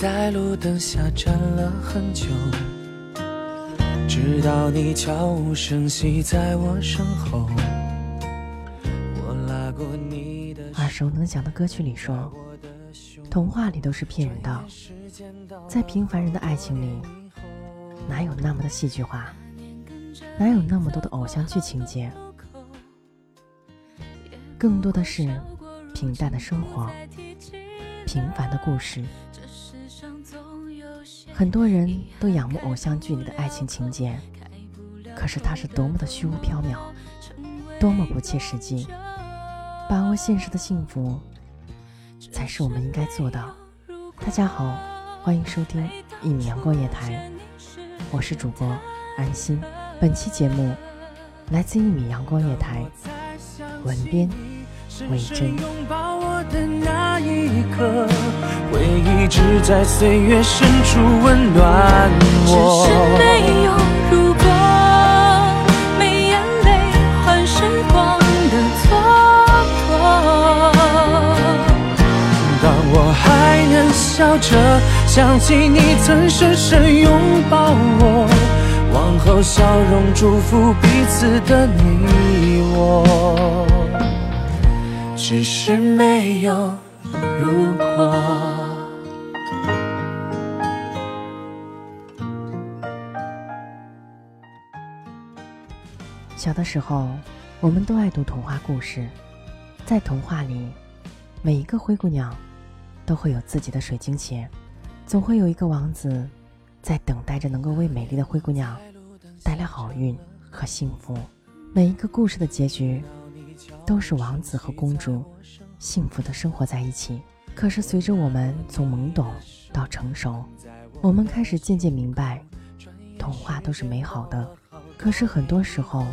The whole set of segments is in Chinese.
在路灯下站了很久，直到你悄无声息在我身后。耳熟能详的歌曲里说，童话里都是骗人的，在平凡人的爱情里，哪有那么的戏剧化，哪有那么多的偶像剧情节，更多的是平淡的生活，平凡的故事。很多人都仰慕偶像剧里的爱情情节，可是它是多么的虚无缥缈，多么不切实际。把握现实的幸福，才是我们应该做的。大家好，欢迎收听一米阳光夜台，我是主播安心。本期节目来自一米阳光夜台，文编魏真。回忆只在岁月深处温暖我。只是没有如果，没眼泪换时光的蹉跎。当我还能笑着想起你曾深深拥抱我，往后笑容祝福彼此的你我。只是没有。如果小的时候，我们都爱读童话故事，在童话里，每一个灰姑娘都会有自己的水晶鞋，总会有一个王子在等待着能够为美丽的灰姑娘带来好运和幸福。每一个故事的结局都是王子和公主。幸福的生活在一起。可是，随着我们从懵懂到成熟，我们开始渐渐明白，童话都是美好的，可是很多时候，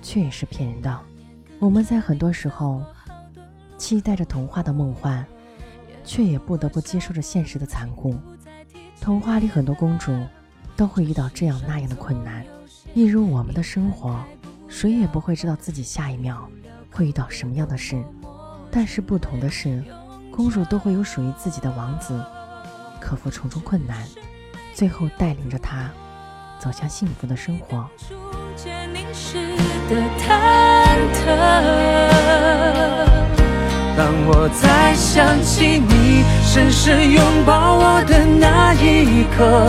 却也是骗人的。我们在很多时候，期待着童话的梦幻，却也不得不接受着现实的残酷。童话里很多公主，都会遇到这样那样的困难，一如我们的生活，谁也不会知道自己下一秒会遇到什么样的事。但是不同的是，公主都会有属于自己的王子，克服重重困难，最后带领着她走向幸福的生活。当我再想起你深深拥抱我的那一刻，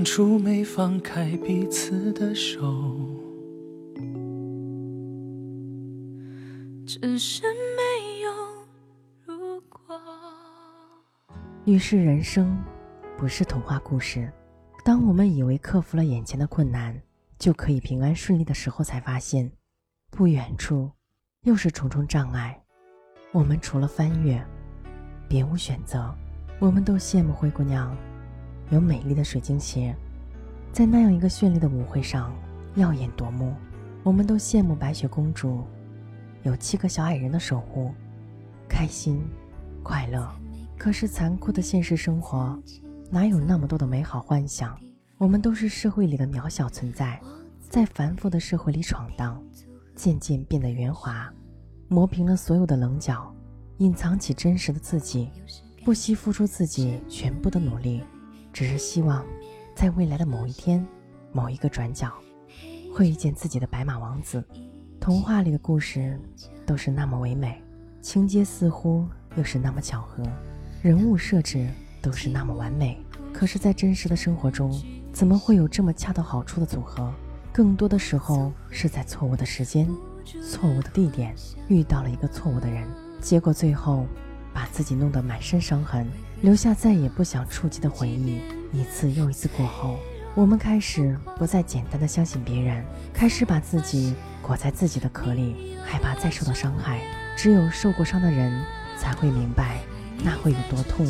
当初没放开彼此的手，只是没有如果。于是，人生不是童话故事。当我们以为克服了眼前的困难，就可以平安顺利的时候，才发现，不远处又是重重障碍。我们除了翻越，别无选择。我们都羡慕灰姑娘。有美丽的水晶鞋，在那样一个绚丽的舞会上耀眼夺目。我们都羡慕白雪公主，有七个小矮人的守护，开心快乐。可是残酷的现实生活，哪有那么多的美好幻想？我们都是社会里的渺小存在，在繁复的社会里闯荡，渐渐变得圆滑，磨平了所有的棱角，隐藏起真实的自己，不惜付出自己全部的努力。只是希望，在未来的某一天，某一个转角，会遇见自己的白马王子。童话里的故事都是那么唯美，情节似乎又是那么巧合，人物设置都是那么完美。可是，在真实的生活中，怎么会有这么恰到好处的组合？更多的时候是在错误的时间、错误的地点遇到了一个错误的人，结果最后把自己弄得满身伤痕。留下再也不想触及的回忆，一次又一次过后，我们开始不再简单的相信别人，开始把自己裹在自己的壳里，害怕再受到伤害。只有受过伤的人才会明白，那会有多痛，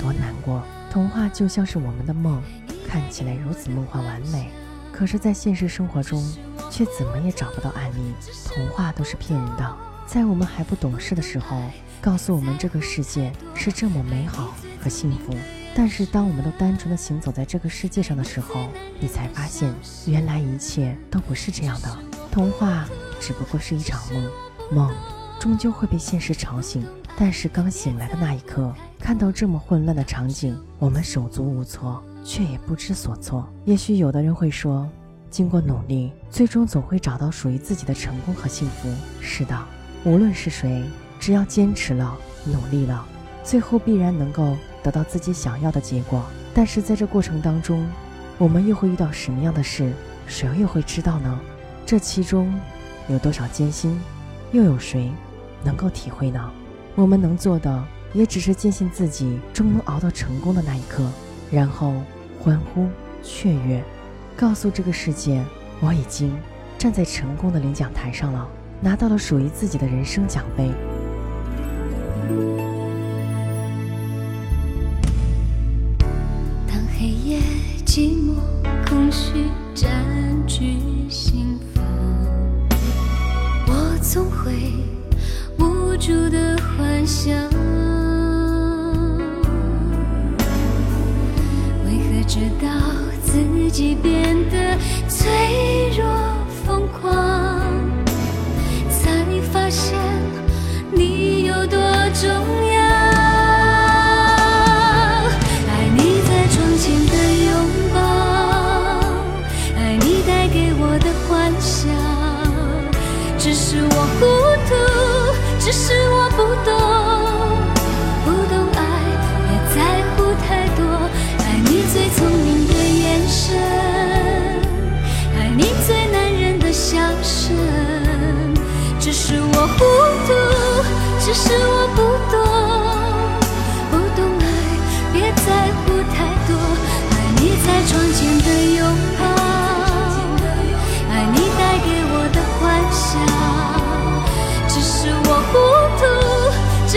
多难过。童话就像是我们的梦，看起来如此梦幻完美，可是，在现实生活中，却怎么也找不到案例。童话都是骗人的，在我们还不懂事的时候，告诉我们这个世界是这么美好。和幸福，但是当我们都单纯的行走在这个世界上的时候，你才发现，原来一切都不是这样的。童话只不过是一场梦，梦终究会被现实吵醒。但是刚醒来的那一刻，看到这么混乱的场景，我们手足无措，却也不知所措。也许有的人会说，经过努力，最终总会找到属于自己的成功和幸福。是的，无论是谁，只要坚持了，努力了。最后必然能够得到自己想要的结果，但是在这过程当中，我们又会遇到什么样的事，谁又会知道呢？这其中有多少艰辛，又有谁能够体会呢？我们能做的也只是坚信自己终能熬到成功的那一刻，然后欢呼雀跃，告诉这个世界，我已经站在成功的领奖台上了，拿到了属于自己的人生奖杯。当黑夜寂寞、空虚占据心房，我总会无助的幻想，为何直到自己变得脆弱、疯狂，多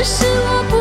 只是我不懂，不